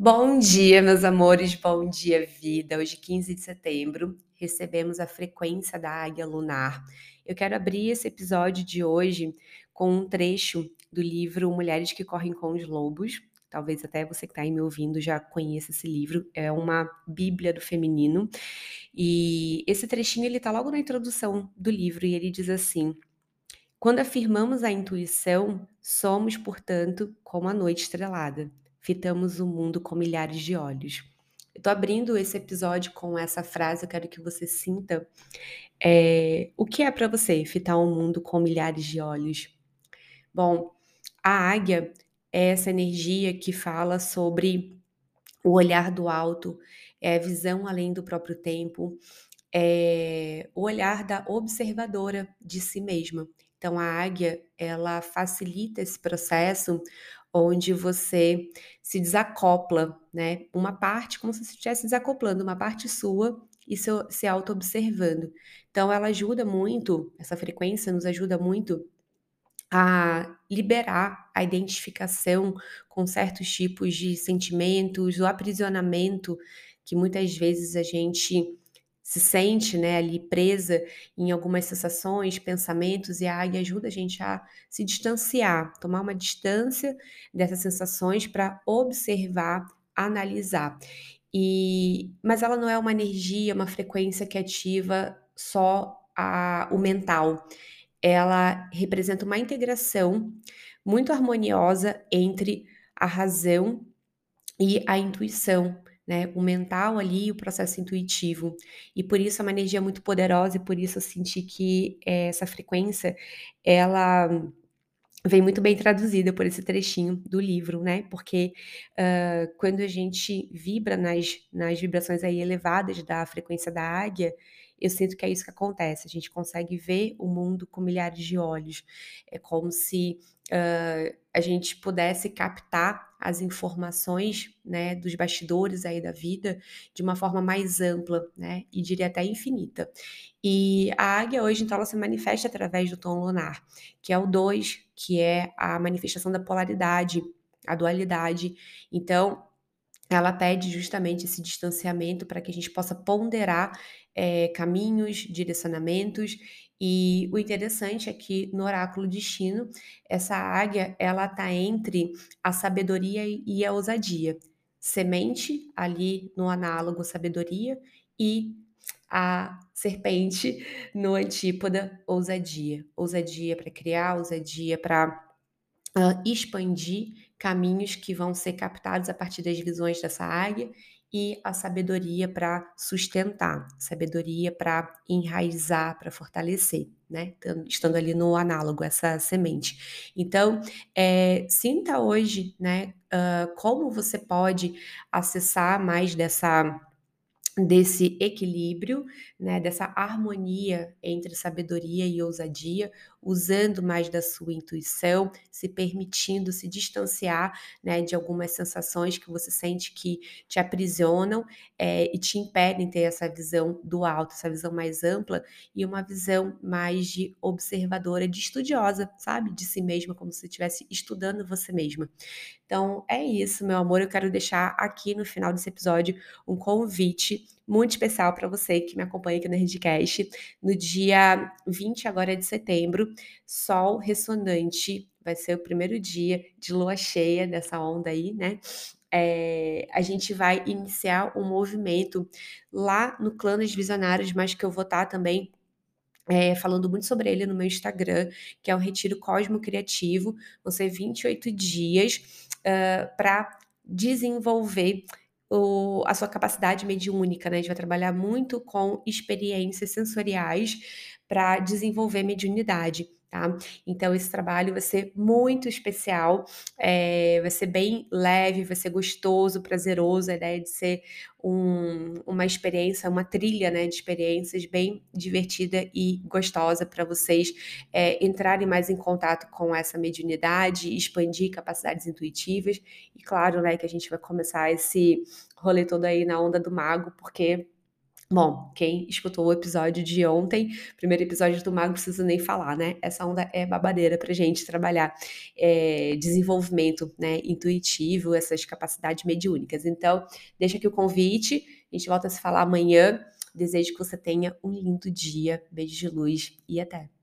Bom dia, meus amores, bom dia, vida. Hoje, 15 de setembro, recebemos a frequência da águia lunar. Eu quero abrir esse episódio de hoje com um trecho do livro Mulheres que Correm com os Lobos. Talvez até você que está aí me ouvindo já conheça esse livro. É uma bíblia do feminino. E esse trechinho ele está logo na introdução do livro e ele diz assim: Quando afirmamos a intuição, somos, portanto, como a noite estrelada fitamos o mundo com milhares de olhos. Eu tô abrindo esse episódio com essa frase, eu quero que você sinta é, o que é para você fitar um mundo com milhares de olhos. Bom, a águia é essa energia que fala sobre o olhar do alto, é a visão além do próprio tempo, é o olhar da observadora de si mesma. Então a águia, ela facilita esse processo onde você se desacopla, né? Uma parte, como se você estivesse desacoplando uma parte sua e se, se auto-observando. Então, ela ajuda muito, essa frequência nos ajuda muito a liberar a identificação com certos tipos de sentimentos, o aprisionamento que muitas vezes a gente se sente né, ali presa em algumas sensações, pensamentos, e a águia ajuda a gente a se distanciar, tomar uma distância dessas sensações para observar, analisar. E, mas ela não é uma energia, uma frequência que ativa só a, o mental. Ela representa uma integração muito harmoniosa entre a razão e a intuição, né? O mental ali, o processo intuitivo. E por isso é uma energia muito poderosa e por isso eu senti que é, essa frequência, ela vem muito bem traduzida por esse trechinho do livro, né? Porque uh, quando a gente vibra nas, nas vibrações aí elevadas da frequência da águia, eu sinto que é isso que acontece. A gente consegue ver o mundo com milhares de olhos. É como se uh, a gente pudesse captar as informações né, dos bastidores aí da vida de uma forma mais ampla, né? E diria até infinita. E a águia hoje, então, ela se manifesta através do tom lunar, que é o 2, que é a manifestação da polaridade, a dualidade. Então, ela pede justamente esse distanciamento para que a gente possa ponderar é, caminhos, direcionamentos. E o interessante é que no oráculo destino, essa águia ela está entre a sabedoria e a ousadia. Semente ali no análogo sabedoria e a serpente no antípoda ousadia. Ousadia para criar, ousadia para uh, expandir caminhos que vão ser captados a partir das visões dessa águia e a sabedoria para sustentar, sabedoria para enraizar, para fortalecer, né? Estando ali no análogo, essa semente. Então, é, sinta hoje, né, uh, como você pode acessar mais dessa desse equilíbrio, né, dessa harmonia entre sabedoria e ousadia, usando mais da sua intuição, se permitindo se distanciar né, de algumas sensações que você sente que te aprisionam é, e te impedem ter essa visão do alto, essa visão mais ampla e uma visão mais de observadora, de estudiosa, sabe? De si mesma, como se estivesse estudando você mesma. Então é isso, meu amor. Eu quero deixar aqui no final desse episódio um convite muito especial para você que me acompanha aqui no Redcast. No dia 20 agora de setembro, Sol ressonante vai ser o primeiro dia de lua cheia dessa onda aí, né? É, a gente vai iniciar um movimento lá no Clã dos Visionários, mas que eu vou estar tá também é, falando muito sobre ele no meu Instagram, que é o Retiro Cosmo Criativo. Vão ser 28 dias uh, para desenvolver o, a sua capacidade mediúnica, né? A gente vai trabalhar muito com experiências sensoriais para desenvolver mediunidade. Tá? Então, esse trabalho vai ser muito especial, é, vai ser bem leve, vai ser gostoso, prazeroso, a ideia de ser um, uma experiência, uma trilha né, de experiências bem divertida e gostosa para vocês é, entrarem mais em contato com essa mediunidade, expandir capacidades intuitivas, e claro, né, que a gente vai começar esse rolê todo aí na onda do mago, porque Bom, quem escutou o episódio de ontem, primeiro episódio do Mago, preciso nem falar, né? Essa onda é babadeira pra gente trabalhar é, desenvolvimento né, intuitivo, essas capacidades mediúnicas. Então, deixa aqui o convite, a gente volta a se falar amanhã. Desejo que você tenha um lindo dia. Beijo de luz e até!